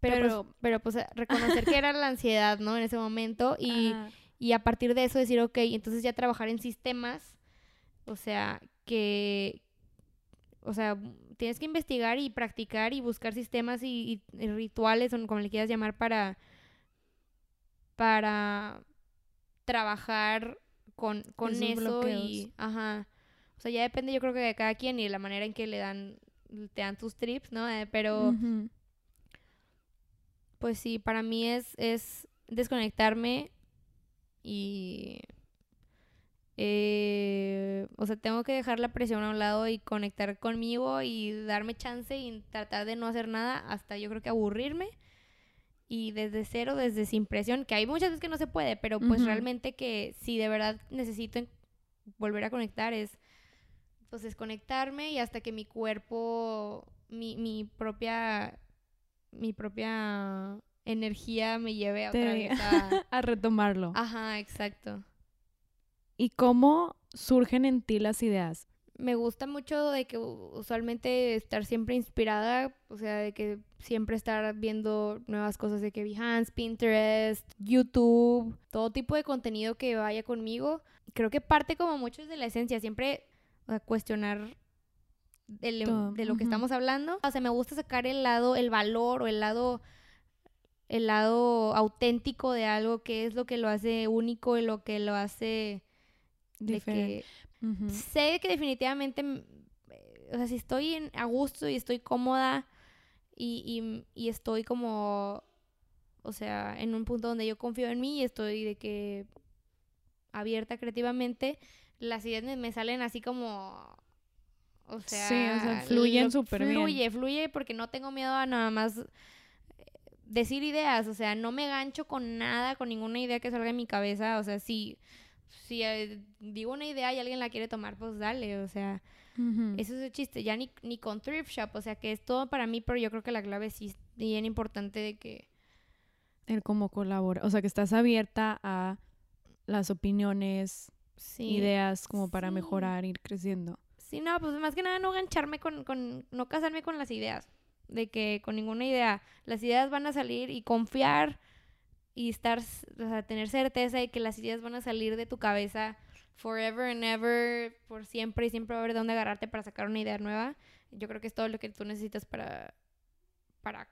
pero, pues, pero, pues, reconocer que era la ansiedad, ¿no? En ese momento y, y a partir de eso decir, ok, entonces ya trabajar en sistemas, o sea, que, o sea, tienes que investigar y practicar y buscar sistemas y, y rituales, o como le quieras llamar, para, para trabajar con, con eso y, ajá, o sea, ya depende yo creo que de cada quien y de la manera en que le dan, te dan tus trips, ¿no? Eh, pero, pues sí, para mí es, es desconectarme y, eh, o sea, tengo que dejar la presión a un lado y conectar conmigo y darme chance y tratar de no hacer nada hasta yo creo que aburrirme y desde cero, desde sin presión, que hay muchas veces que no se puede, pero pues realmente que si de verdad necesito volver a conectar es pues desconectarme y hasta que mi cuerpo, mi, mi propia, mi propia energía me lleve a otra Te- vez a... a retomarlo. Ajá, exacto. ¿Y cómo surgen en ti las ideas? Me gusta mucho de que usualmente estar siempre inspirada, o sea, de que siempre estar viendo nuevas cosas de que Behance, Pinterest, YouTube, todo tipo de contenido que vaya conmigo. Creo que parte como mucho es de la esencia, siempre o sea, cuestionar el- Todo, de lo que estamos hablando. O sea, me gusta sacar el lado, el valor o el lado el lado auténtico de algo que es lo que lo hace único y lo que lo hace de Diferente. Ujú. sé que definitivamente, mm, eh, o sea, si estoy en, a gusto y estoy cómoda y, y- y estoy como, o sea, en un punto donde yo confío en mí y estoy de que abierta creativamente, las ideas me, me salen así como, o sea, Sí, o sea, fluyen súper bien. Fluye, fluye porque no tengo miedo a nada más eh, decir ideas, o sea, no me gancho con nada, con ninguna idea que salga de mi cabeza, o sea, si, si eh, digo una idea y alguien la quiere tomar, pues dale, o sea, eso es el chiste, ya ni, ni con thrift shop, o sea, que es todo para mí, pero yo creo que la clave sí es bien importante de que, El cómo colabora. O sea, que estás abierta a las opiniones, sí, ideas como para Sí. mejorar, ir creciendo. sí, no, pues más que nada no gancharme con, con, no casarme con las ideas, de que con ninguna idea, las ideas van a salir y confiar y estar, o sea, tener certeza de que las ideas van a salir de tu cabeza forever and ever, por siempre y siempre va a haber de dónde agarrarte para sacar una idea nueva. Yo creo que es todo lo que tú necesitas para, para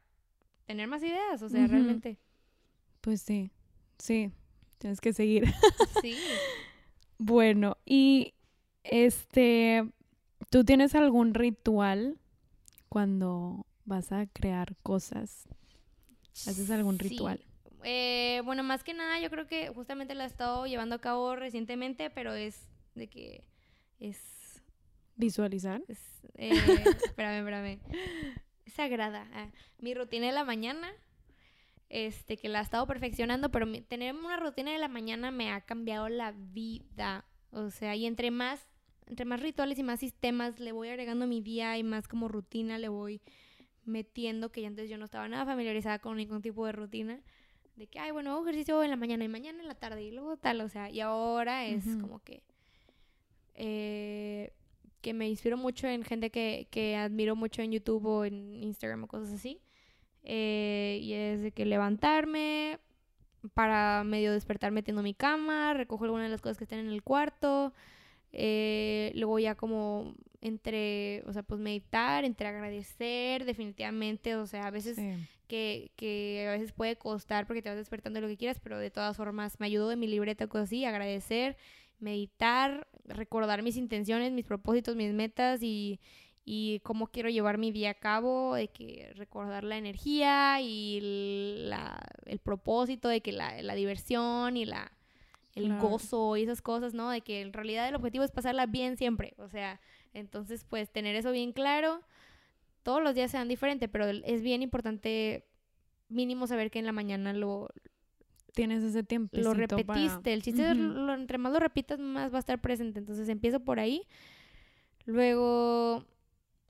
tener más ideas, o sea, realmente. Pues sí, sí, tienes que seguir. Sí. Bueno, y este, ¿tú tienes algún ritual cuando vas a crear cosas? ¿Haces algún Sí. ritual? Eh, bueno, más que nada, yo creo que justamente la he estado llevando a cabo recientemente, pero es de que es. ¿Visualizar? es eh, espérame, espérame. Es sagrada. Ah, mi rutina de la mañana, este, que la he estado perfeccionando, pero mi- tener una rutina de la mañana me ha cambiado la vida. O sea, y entre más, entre más rituales y más sistemas le voy agregando a mi día y más como rutina le voy metiendo, que antes yo no estaba nada familiarizada con ningún tipo de rutina. De que, ay, bueno, hago ejercicio en la mañana y mañana en la tarde y luego tal, o sea, y ahora es como que eh, que me inspiro mucho en gente que, que admiro mucho en YouTube o en Instagram o cosas así. Eh, y es de que levantarme para medio despertar metiendo mi cama, recojo algunas de las cosas que estén en el cuarto, eh, luego ya como entre, o sea, pues meditar, entre agradecer, definitivamente, o sea, a veces Sí. Que, que a veces puede costar porque te vas despertando lo que quieras, pero de todas formas me ayudó de mi libreta cosas así, agradecer, meditar, recordar mis intenciones, mis propósitos, mis metas y, y cómo quiero llevar mi día a cabo, de que recordar la energía y el, la- el propósito, de que la, la diversión y la el Claro. gozo y esas cosas, ¿no? De que en realidad el objetivo es pasarla bien siempre, o sea, entonces pues tener eso bien claro, todos los días sean diferentes, pero es bien importante mínimo saber que en la mañana lo, Tienes ese tiempo. lo repetiste. El chiste es, lo- entre más lo repitas, más va a estar presente. Entonces empiezo por ahí. Luego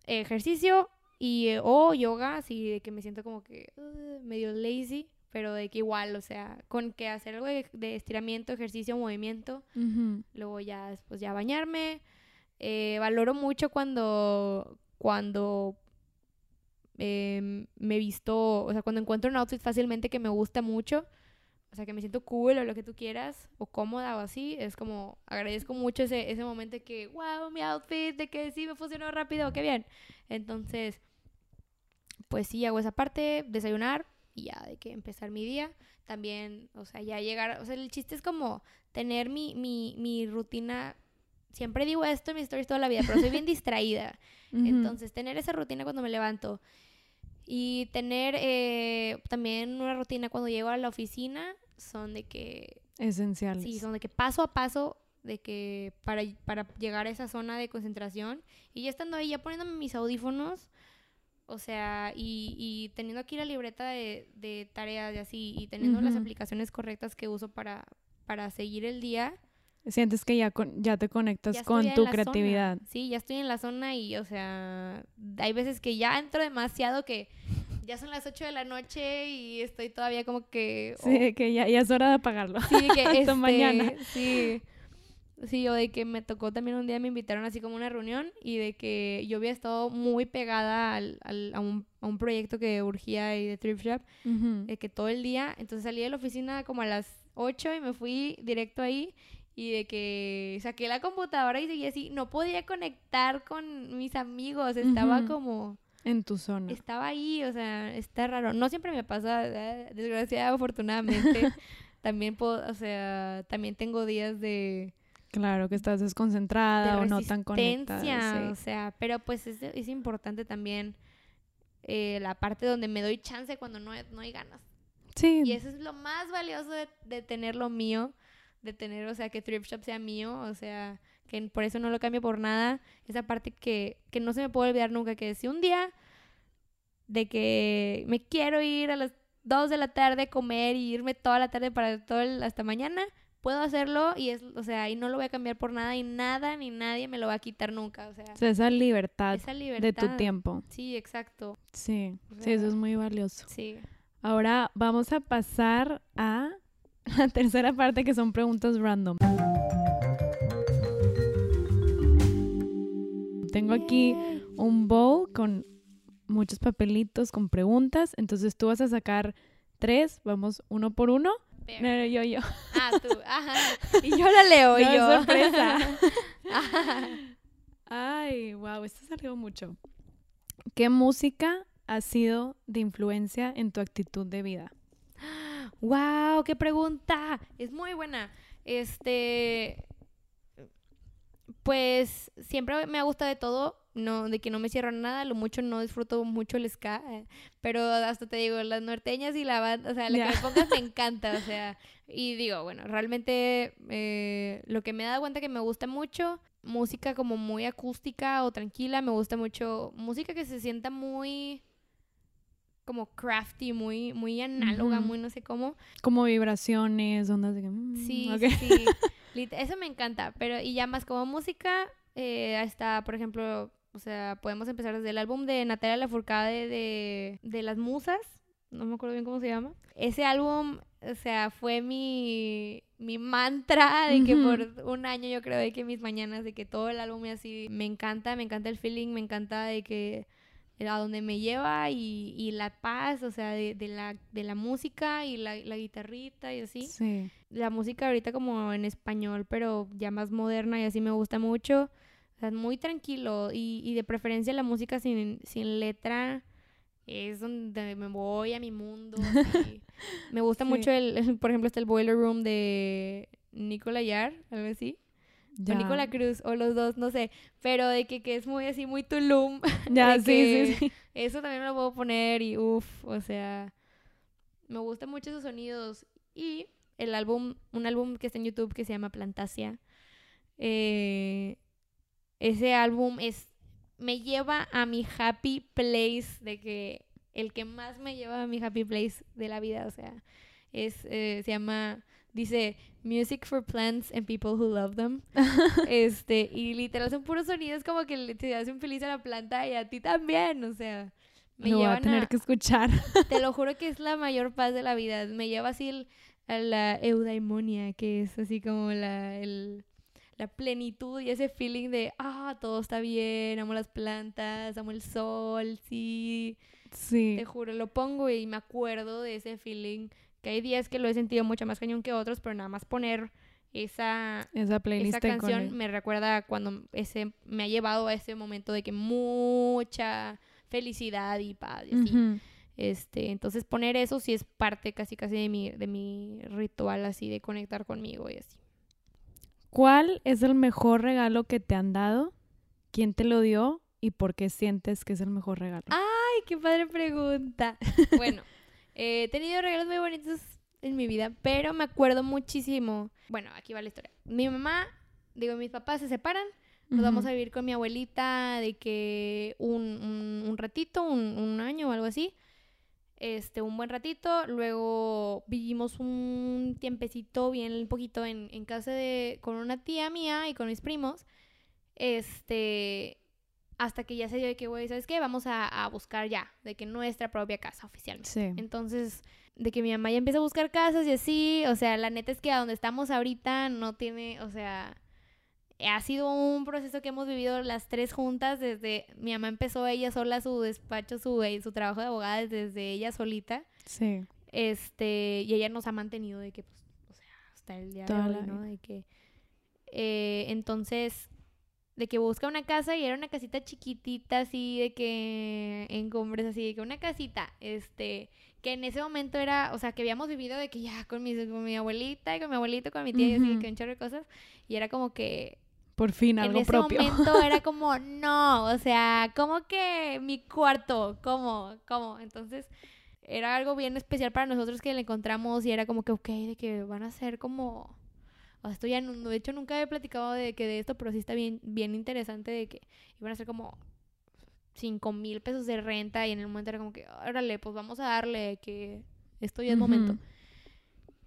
ejercicio y eh, o yoga, así de que me siento como que uh, medio lazy, pero de que igual, o sea, con que hacer algo de, de estiramiento, ejercicio, movimiento, luego ya después ya bañarme. Eh, valoro mucho cuando cuando em, me visto, o sea, cuando encuentro un outfit fácilmente que me gusta mucho, o sea, que me siento cool o lo que tú quieras, o cómoda o así, es como agradezco mucho ese, ese momento de que, wow, mi outfit, de que sí me funcionó rápido, qué bien. Entonces, pues sí, hago esa parte, desayunar y ya de que empezar mi día. También, o sea, ya llegar, o sea, el chiste es como tener mi, mi, mi rutina. Siempre digo esto en mis stories toda la vida, pero soy bien distraída. Entonces, tener esa rutina cuando me levanto y tener eh, también una rutina cuando llego a la oficina son de que, Esenciales. sí, son de que paso a paso, de que para, para llegar a esa zona de concentración y ya estando ahí, ya poniéndome mis audífonos, o sea, y, y teniendo aquí la libreta de, de tareas y así, y teniendo las aplicaciones correctas que uso para, para seguir el día, Sientes que ya, con, ya te conectas ya con tu creatividad. zona. Sí, ya estoy en la zona y, o sea, hay veces que ya entro demasiado que ya son las 8 de la noche y estoy todavía como que... oh, Sí, que ya, ya es hora de apagarlo. Sí, que Hasta este, mañana. Sí. Sí, o de que me tocó también un día, me invitaron así como a una reunión y de que yo había estado muy pegada al, al- a, un, a un proyecto que urgía ahí de Thrift Shop, Ujú. de que todo el día, entonces salí de la oficina como a las 8 y me fui directo ahí y de que saqué la computadora y seguí así, no podía conectar con mis amigos, estaba como, En tu zona. estaba ahí, o sea, está raro. No siempre me pasa, eh, desgraciadamente, afortunadamente. también puedo, o sea, también tengo días de, Claro, que estás desconcentrada de o no tan conectada. o sí. sea, pero pues es, es importante también eh, la parte donde me doy chance cuando no, hay- no hay ganas. Sí, Y eso es lo más valioso de, de tener lo mío, de tener, o sea, que Thrift Shop sea mío, o sea, que por eso no lo cambio por nada. Esa parte que, que no se me puede olvidar nunca, que si un día de que me quiero ir a las 2 de la tarde a comer y irme toda la tarde para todo el- hasta mañana, puedo hacerlo y es, o sea, y no lo voy a cambiar por nada y nada ni nadie me lo va a quitar nunca, o sea, o sea, esa libertad esa libertad. de tu tiempo. Sí, exacto. Sí, O sí, eso sea, es muy valioso. Sí. Ahora vamos a pasar a la tercera parte que son preguntas random. Tengo aquí un bowl con muchos papelitos con preguntas, entonces tú vas a sacar tres, vamos uno por uno. Pero- No, yo, yo. Ah, tú, ajá. Y yo la leo, y No, yo. sorpresa. Ajá. Ay, wow, esto salió mucho. ¿Qué música ha sido de influencia en tu actitud de vida? Wow, qué pregunta. Es muy buena. Este, pues siempre me ha gustado de todo, no, de que no me cierro nada, lo mucho no disfruto mucho el ska, eh, pero hasta te digo, las norteñas y la banda, o sea, lo Ya. que me pongas me encanta, o sea, y digo, bueno, realmente eh, lo que me he dado cuenta que me gusta mucho, música como muy acústica o tranquila, me gusta mucho música que se sienta muy como crafty, muy, muy análoga, muy no sé cómo. Como vibraciones, ondas de que... mm, Sí, ok. sí, Eso me encanta, pero y ya más como música, eh, está, por ejemplo, o sea, podemos empezar desde el álbum de Natalia Lafourcade de, de Las Musas, no me acuerdo bien cómo se llama. Ese álbum, o sea, fue mi, mi mantra de que por un año yo creo de que mis mañanas, de que todo el álbum es así, me encanta, me encanta el feeling, me encanta de que a donde me lleva y, y la paz, o sea, de, de la, de la música y la, la guitarrita y así Sí. la música ahorita como en español, pero ya más moderna y así me gusta mucho. O sea, muy tranquilo y, y de preferencia la música sin, sin letra es donde me voy a mi mundo. así. me gusta Sí. mucho, el, el- por ejemplo, está el Boiler Room de Nicola Yar, algo así. Ya. O Nicola Cruz, o los dos, no sé. Pero de que, que es muy así, muy Tulum. Ya, sí, que- sí, sí. Eso también lo puedo poner y uff, o sea, me gustan mucho esos sonidos. Y el álbum, un álbum que está en YouTube que se llama Plantasia, eh, ese álbum es, me lleva a mi happy place, de que el que más me lleva a mi happy place de la vida, o sea, es, eh, se llama, dice, Music for Plants and People Who Love Them. este, y literal son puros sonidos como que te hacen feliz a la planta y a ti también, o sea, me Lo voy a tener a, que escuchar. te lo juro que es la mayor paz de la vida, me lleva así el- a la eudaimonia, que es así como la, el- la plenitud y ese feeling de, ah, todo está bien, amo las plantas, amo el sol, sí, Sí. te juro, lo pongo y me acuerdo de ese feeling, que hay días que lo he sentido mucho más cañón que otros, pero nada más poner esa, Esa playlist esa canción me recuerda cuando ese me ha llevado a ese momento de que mucha felicidad y paz y así. Este, entonces poner eso sí es parte casi casi de mi de mi ritual así de conectar conmigo y así. ¿Cuál es el mejor regalo que te han dado? ¿Quién te lo dio? ¿Y por qué sientes que es el mejor regalo? Ay, qué padre pregunta. Bueno, eh, he tenido regalos muy bonitos en mi vida, pero me acuerdo muchísimo. Bueno, aquí va la historia. Mi mamá, digo, mis papás se separan Nos vamos a vivir con mi abuelita de que un, un, un ratito, un, un año o algo así. este, un buen ratito, luego vivimos un tiempecito bien un poquito en, en casa de, con una tía mía y con mis primos, este, hasta que ya se dio de que, güey, ¿sabes qué? Vamos a, a, buscar ya, de que nuestra propia casa oficialmente. Sí. Entonces, de que mi mamá ya empieza a buscar casas y así, o sea, la neta es que a donde estamos ahorita no tiene, o sea, ha sido un proceso que hemos vivido las tres juntas desde mi mamá empezó ella sola su despacho, su, eh, su trabajo de abogada desde ella solita. Sí. Este, y ella nos ha mantenido de que, pues, o sea, hasta el día Toda de la hoy, ¿no? De que, eh, entonces, de que busca una casa y era una casita chiquitita así, de que, en Cumbres así, de que una casita, este, que en ese momento era, o sea, que habíamos vivido de que ya con mi, con mi abuelita y con mi abuelito, con mi tía y así, que un chorro de cosas, y era como que, Por fin, en algo ese propio. momento era como, no, o sea, como que mi cuarto, ¿cómo? ¿Cómo? Entonces, era algo bien especial para nosotros que le encontramos y era como que, ok, de que van a ser como... o esto ya, no- de hecho, nunca he platicado de que de esto, pero sí está bien, bien interesante de que iban a ser como cinco mil pesos de renta y en el momento era como que, órale, pues vamos a darle que esto ya es momento.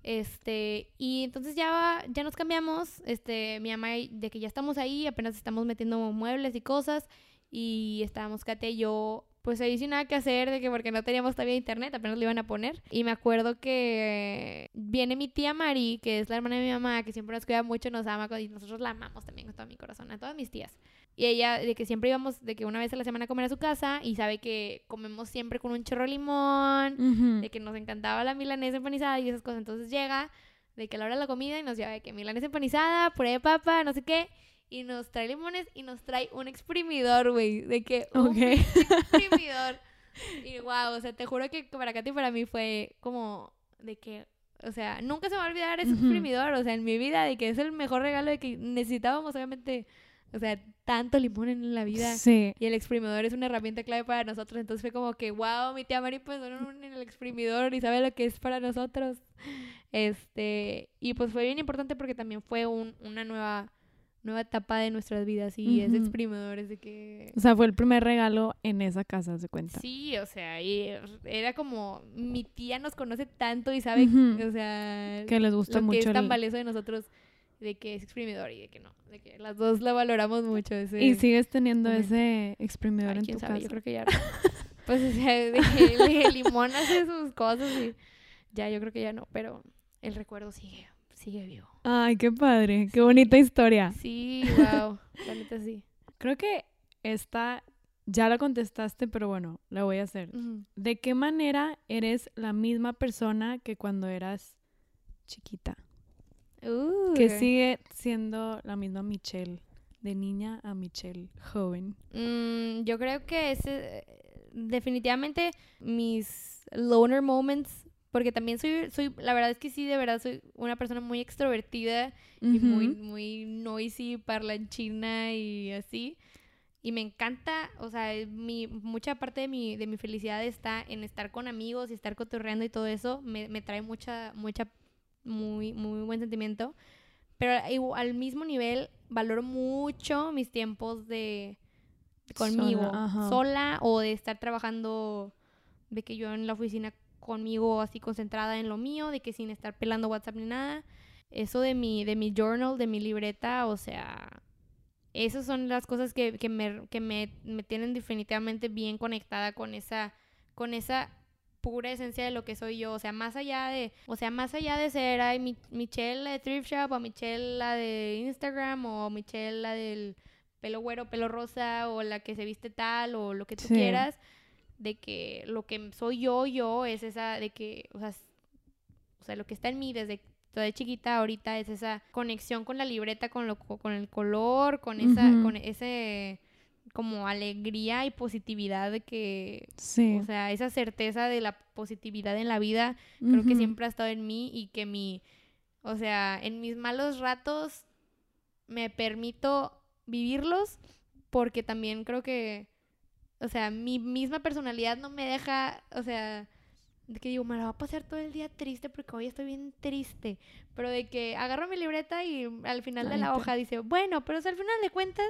Este, y entonces ya, ya nos cambiamos, este, mi mamá, de que ya estamos ahí, apenas estamos metiendo muebles y cosas, y estábamos Kate y yo, pues ahí sin nada que hacer, de que porque no teníamos todavía internet, apenas lo iban a poner, y me acuerdo que viene mi tía Mari, que es la hermana de mi mamá, que siempre nos cuida mucho, nos ama, y nosotros la amamos también con todo mi corazón, a todas mis tías. Y ella, de que siempre íbamos, de que una vez a la semana a comer a su casa, y sabe que comemos siempre con un chorro de limón, Ujú. de que nos encantaba la milanesa empanizada y esas cosas. Entonces llega de que a la hora de la comida y nos lleva de que milanesa empanizada, puré de papa, no sé qué, y nos trae limones y nos trae un exprimidor, güey, de que un exprimidor. Y wow, o sea, te juro que para Katy para mí fue como de que, o sea, nunca se me va a olvidar ese exprimidor, o sea, en mi vida, de que es el mejor regalo de que necesitábamos, obviamente, o sea, tanto limón en la vida. Sí. Y el exprimidor es una herramienta clave para nosotros. Entonces fue como que, wow, mi tía Mari un- en el exprimidor y sabe lo que es para nosotros. Este, y pues fue bien importante porque también fue un- una nueva, nueva etapa de nuestras vidas. Y ese Ujú. exprimidor es de que... O sea, fue el primer regalo en esa casa, se cuenta. Sí, o sea, y era como, mi tía nos conoce tanto y sabe, o sea, Que les gusta lo que mucho es tan valioso de nosotros, de que es exprimidor y de que no, de que las dos la valoramos mucho. Ese, Y sigues teniendo momento. ese exprimidor Ay, en quién tu sabe, casa. yo creo que ya no. Pues, o sea, de que el limón hace sus cosas y ya, yo creo que ya no, pero el recuerdo sigue, sigue vivo. Ay, qué padre. Qué bonita historia. Sí, wow, la neta sí. Creo que esta ya la contestaste, pero bueno, la voy a hacer. ¿De qué manera eres la misma persona que cuando eras chiquita? Que Uh. sigue siendo la misma Michelle, de niña a Michelle joven. Mm, yo creo que es eh, definitivamente mis loner moments, porque también soy, soy, la verdad es que sí, de verdad soy una persona muy extrovertida y muy, muy noisy, parlanchina y así. Y me encanta, o sea, mi, mucha parte de mi, de mi felicidad está en estar con amigos y estar cotorreando y todo eso. Me, me trae mucha, mucha, muy, muy buen sentimiento. Pero al mismo nivel valoro mucho mis tiempos de conmigo, Sola, sola o de estar trabajando, de que yo en la oficina conmigo así concentrada en lo mío, de que sin estar pelando WhatsApp ni nada. Eso de mi, de mi journal, de mi libreta, o sea, esas son las cosas que, que, me, que me, me tienen definitivamente bien conectada con esa, con esa pura esencia de lo que soy yo. O sea, más allá de, o sea, más allá de ser ay, Mi- Michelle la de Thrift Shop o Michelle la de Instagram o Michelle la del pelo güero, pelo rosa o la que se viste tal o lo que tú Sí. quieras, de que lo que soy yo, yo es esa de que, o sea, o sea, lo que está en mí desde toda chiquita ahorita es esa conexión con la libreta, con lo co- con el color, con esa con ese como alegría y positividad de que Sí. o sea, esa certeza de la positividad en la vida creo que siempre ha estado en mí y que mi, o sea, en mis malos ratos me permito vivirlos porque también creo que, o sea, mi misma personalidad no me deja, o sea, de que digo, me la va a pasar todo el día triste porque hoy estoy bien triste, pero de que agarro mi libreta y al final de la hoja dice, bueno, pero o sea, al final de cuentas,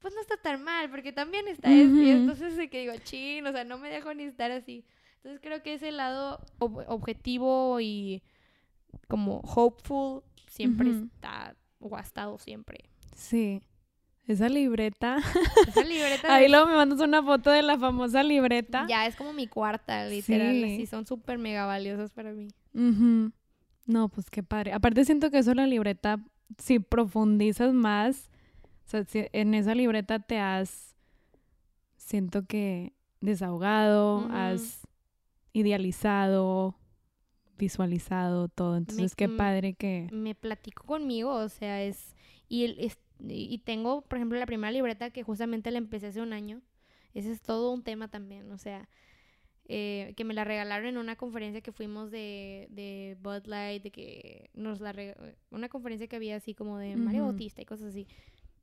pues no está tan mal porque también está esto y entonces de que digo, chin, o sea, no me dejo ni estar así. Entonces creo que ese lado ob- objetivo y como hopeful siempre está o ha estado siempre. Sí. Esa libreta. Esa libreta Ahí luego me mandas una foto de la famosa libreta. ya es como mi cuarta, literal. Sí. Así son súper mega valiosas para mí. Ujú. No, pues qué padre. Aparte siento que eso la libreta, si profundizas más, o sea, si en esa libreta te has, siento que desahogado, has idealizado, visualizado todo. Entonces qué padre que... me platico conmigo, o sea, es y el- es- y tengo, por ejemplo, la primera libreta que justamente la empecé hace un año. Ese es todo un tema también, o sea, eh, que me la regalaron en una conferencia que fuimos de, de Bud Light, de que nos la una conferencia que había así como de Mario. Bautista y cosas así.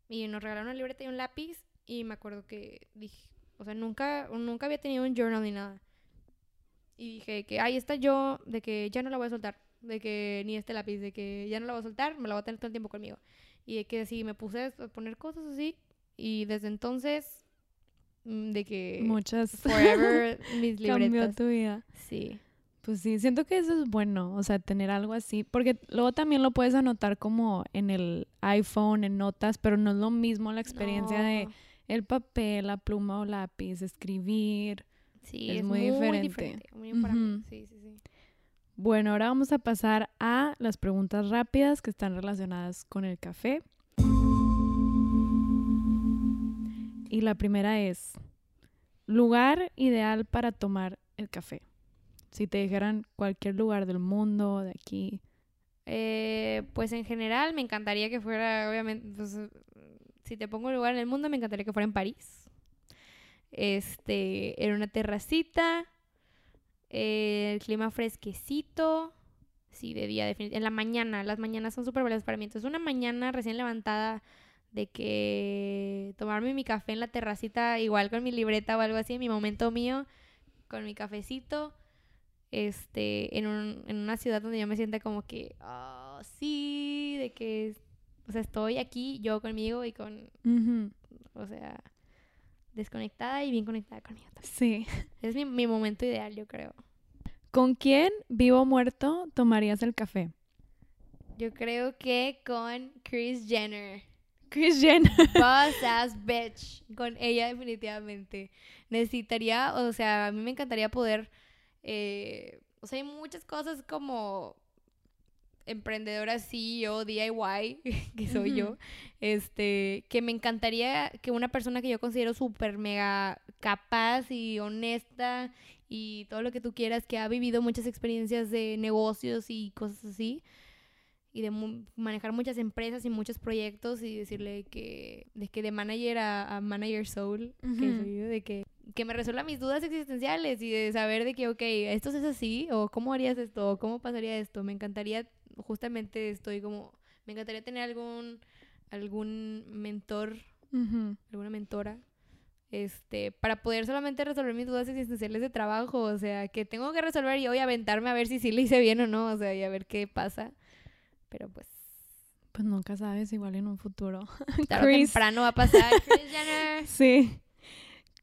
Y nos regalaron una libreta y un lápiz y me acuerdo que dije, o sea, nunca nunca había tenido un journal ni nada. Y dije que ahí está yo, de que ya no la voy a soltar, de que ni este lápiz, de que ya no la voy a soltar, me la voy a tener todo el tiempo conmigo. Y de que así me puse a poner cosas así y desde entonces mm, de que Muchas... forever mis Cambió libretas. tu vida. Sí. Pues sí, siento que eso es bueno, o sea, tener algo así, porque luego también lo puedes anotar como en el iPhone, en notas, pero no es lo mismo la experiencia de el papel, la pluma o lápiz, escribir. sí, es es, muy muy, diferente. diferente. muy mí. Ujú. Sí, sí, sí. Bueno, ahora vamos a pasar a las preguntas rápidas que están relacionadas con el café. Y la primera es, lugar ideal para tomar el café. Si te dijeran cualquier lugar del mundo, de aquí. Eh, pues en general me encantaría que fuera, obviamente, pues, si te pongo un lugar en el mundo, me encantaría que fuera en París. Este, en una terracita, eh, el clima fresquecito, sí, de día, definitivamente. En la mañana, las mañanas son súper valiosas para mí. Entonces, una mañana recién levantada de que tomarme mi café en la terracita, igual con mi libreta o algo así, mi momento mío, con mi cafecito, este, en, un- en una ciudad donde yo me sienta como que, ah, sí, de que, o sea, estoy aquí yo conmigo y con, o sea, desconectada y bien conectada conmigo también. Sí. Es mi, mi momento ideal, yo creo. ¿Con quién, vivo o muerto, tomarías el café? Yo creo que con Kris Jenner. Chris Jenner. Boss ass bitch. Con ella definitivamente. Necesitaría, o sea, a mí me encantaría poder, eh, o sea, hay muchas cosas como emprendedora CEO, DIY, que soy Ujú. yo, este, que me encantaría que una persona que yo considero súper mega capaz y honesta y todo lo que tú quieras, que ha vivido muchas experiencias de negocios y cosas así, y de mu- manejar muchas empresas y muchos proyectos y decirle que de que de manager a, a manager soul que Ujú. soy yo de que que me resuelva mis dudas existenciales y de saber de que ok esto es así o cómo harías esto o cómo pasaría esto me encantaría justamente estoy como me encantaría tener algún algún mentor alguna mentora este para poder solamente resolver mis dudas existenciales de trabajo o sea que tengo que resolver y hoy aventarme a ver si sí le hice bien o no o sea y a ver qué pasa pero pues Pues nunca sabes, igual en un futuro. tarde o Chris. temprano va a pasar Kris Jenner. Sí.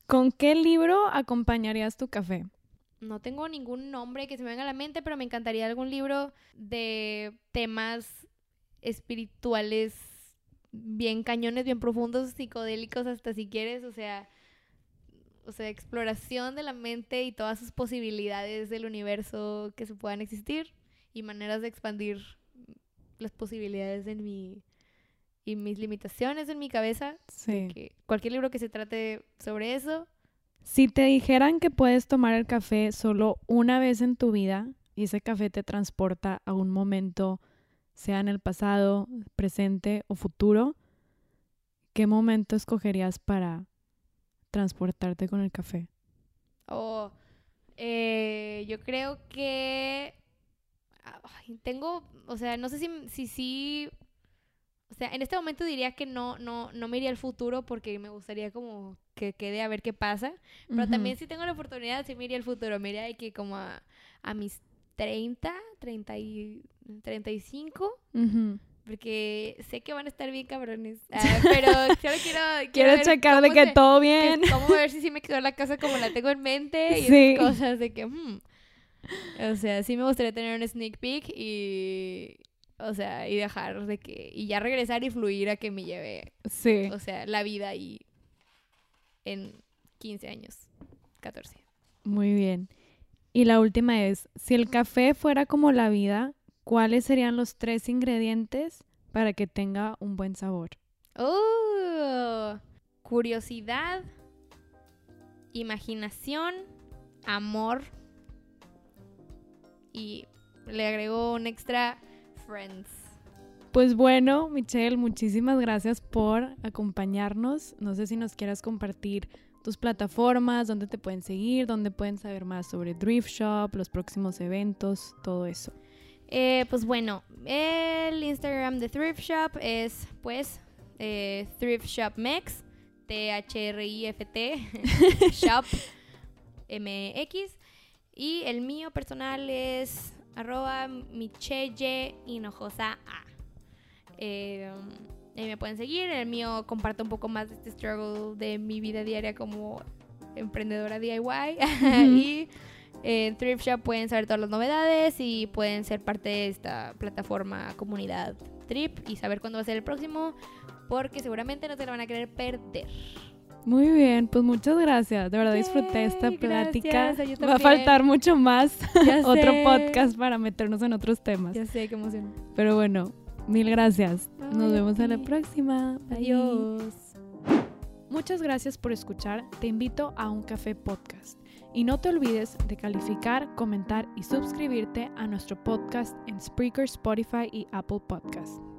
¿Con qué libro acompañarías tu café? No tengo ningún nombre que se me venga a la mente, pero me encantaría algún libro de temas espirituales bien cañones, bien profundos, psicodélicos hasta si quieres, o sea, o sea, exploración de la mente y todas sus posibilidades del universo que se puedan existir y maneras de expandir las posibilidades en mi y mis limitaciones en mi cabeza, Sí. que cualquier libro que se trate sobre eso, Si te dijeran que puedes tomar el café solo una vez en tu vida y ese café te transporta a un momento, sea en el pasado, presente o futuro, ¿qué momento escogerías para transportarte con el café? O eh, yo creo que tengo, o sea, no sé si si sí, o sea, en este momento diría que no no no me iría al futuro porque me gustaría como que quede a ver qué pasa, pero Ujú. también si tengo la oportunidad sí me iría al futuro, me iría de que como a, a mis 30, 30 y 35 Ujú. porque sé que van a estar bien cabrones. Ah, pero solo quiero... Quiero ver checar de que se- todo que- bien. Cómo ver si sí me quedó la casa como la tengo en mente y Sí. esas cosas de que... hmm. O sea, sí me gustaría tener un sneak peek y... O sea, y dejar de que... Y ya regresar y fluir a que me lleve, Sí. o sea, la vida ahí en 15 años, 14. Muy bien. Y la última es, si el café fuera como la vida, ¿cuáles serían los tres ingredientes para que tenga un buen sabor? Oh, curiosidad, imaginación, amor y le agrego un extra friends. Pues bueno, Michelle, muchísimas gracias por acompañarnos. No sé si nos quieras compartir tus plataformas, dónde te pueden seguir, dónde pueden saber más sobre Thrift Shop, los próximos eventos, todo eso. Eh, pues bueno, el Instagram de Thrift Shop es pues eh, Thrift Shop Mex, T-H-R-I-F-T, Shop MX. Y el mío personal es arroba Michelle Hinojosa A. Eh, ahí me pueden seguir. El mío comparto un poco más de este struggle de mi vida diaria como emprendedora DIY. y en Thrift Shop pueden saber todas las novedades y pueden ser parte de esta plataforma comunidad Trip y saber cuándo va a ser el próximo porque seguramente no se lo van a querer perder. Muy bien, pues muchas gracias. De verdad disfruté esta Yay, plática. gracias, Va a faltar mucho más otro podcast para meternos en otros temas. Ya sé, qué emoción. Pero bueno, mil gracias. Nos vemos a la próxima. Adiós. Muchas gracias por escuchar. Te invito a un café podcast. Y no te olvides de calificar, comentar y suscribirte a nuestro podcast en Spreaker, Spotify y Apple Podcast.